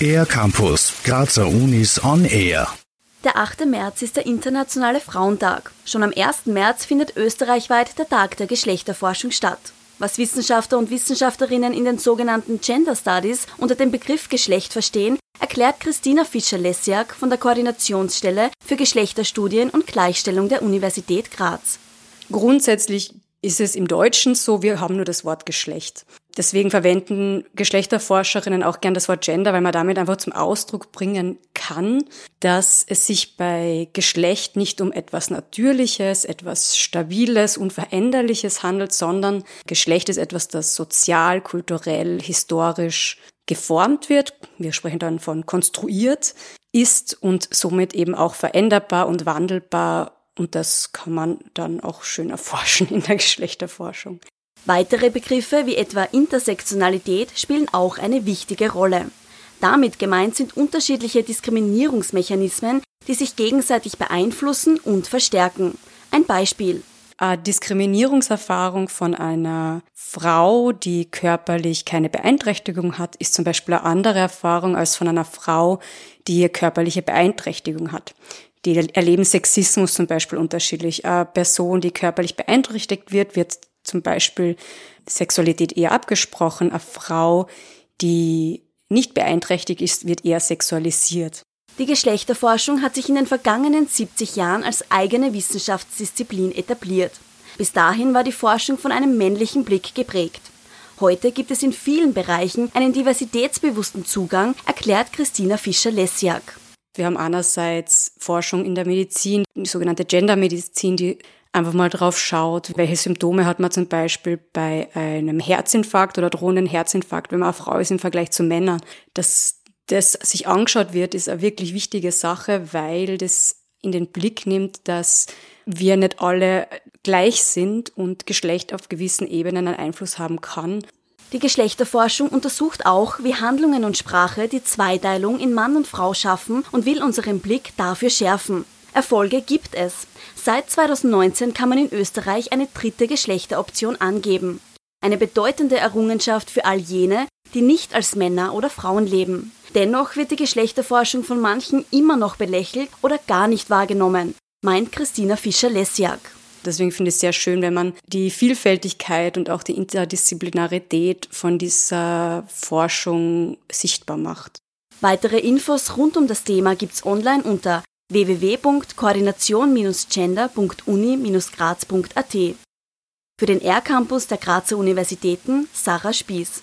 Air Campus, Grazer Unis on Air. Der 8. März ist der Internationale Frauentag. Schon am 1. März findet österreichweit der Tag der Geschlechterforschung statt. Was Wissenschaftler und Wissenschaftlerinnen in den sogenannten Gender Studies unter dem Begriff Geschlecht verstehen, erklärt Christina Fischer-Lessiak von der Koordinationsstelle für Geschlechterstudien und Gleichstellung der Universität Graz. Grundsätzlich ist es im Deutschen so, wir haben nur das Wort Geschlecht. Deswegen verwenden Geschlechterforscherinnen auch gern das Wort Gender, weil man damit einfach zum Ausdruck bringen kann, dass es sich bei Geschlecht nicht um etwas Natürliches, etwas Stabiles, Unveränderliches handelt, sondern Geschlecht ist etwas, das sozial, kulturell, historisch geformt wird. Wir sprechen dann von konstruiert ist und somit eben auch veränderbar und wandelbar und das kann man dann auch schön erforschen in der Geschlechterforschung. Weitere Begriffe wie etwa Intersektionalität spielen auch eine wichtige Rolle. Damit gemeint sind unterschiedliche Diskriminierungsmechanismen, die sich gegenseitig beeinflussen und verstärken. Ein Beispiel. Eine Diskriminierungserfahrung von einer Frau, die körperlich keine Beeinträchtigung hat, ist zum Beispiel eine andere Erfahrung als von einer Frau, die körperliche Beeinträchtigung hat die erleben Sexismus zum Beispiel unterschiedlich. Eine Person, die körperlich beeinträchtigt wird, wird zum Beispiel Sexualität eher abgesprochen. Eine Frau, die nicht beeinträchtigt ist, wird eher sexualisiert. Die Geschlechterforschung hat sich in den vergangenen 70 Jahren als eigene Wissenschaftsdisziplin etabliert. Bis dahin war die Forschung von einem männlichen Blick geprägt. Heute gibt es in vielen Bereichen einen diversitätsbewussten Zugang, erklärt Christina Fischer-Lessiak. Wir haben einerseits Forschung in der Medizin, die sogenannte Gendermedizin, die einfach mal drauf schaut, welche Symptome hat man zum Beispiel bei einem Herzinfarkt oder drohenden Herzinfarkt, wenn man eine Frau ist im Vergleich zu Männern. Dass das sich angeschaut wird, ist eine wirklich wichtige Sache, weil das in den Blick nimmt, dass wir nicht alle gleich sind und Geschlecht auf gewissen Ebenen einen Einfluss haben kann. Die Geschlechterforschung untersucht auch, wie Handlungen und Sprache die Zweiteilung in Mann und Frau schaffen und will unseren Blick dafür schärfen. Erfolge gibt es. Seit 2019 kann man in Österreich eine dritte Geschlechteroption angeben. Eine bedeutende Errungenschaft für all jene, die nicht als Männer oder Frauen leben. Dennoch wird die Geschlechterforschung von manchen immer noch belächelt oder gar nicht wahrgenommen, meint Christina Fischer-Lessiak. Deswegen finde ich es sehr schön, wenn man die Vielfältigkeit und auch die Interdisziplinarität von dieser Forschung sichtbar macht. Weitere Infos rund um das Thema gibt's online unter www.koordination-gender.uni-graz.at. Für den R-Campus der Grazer Universitäten Sarah Spieß.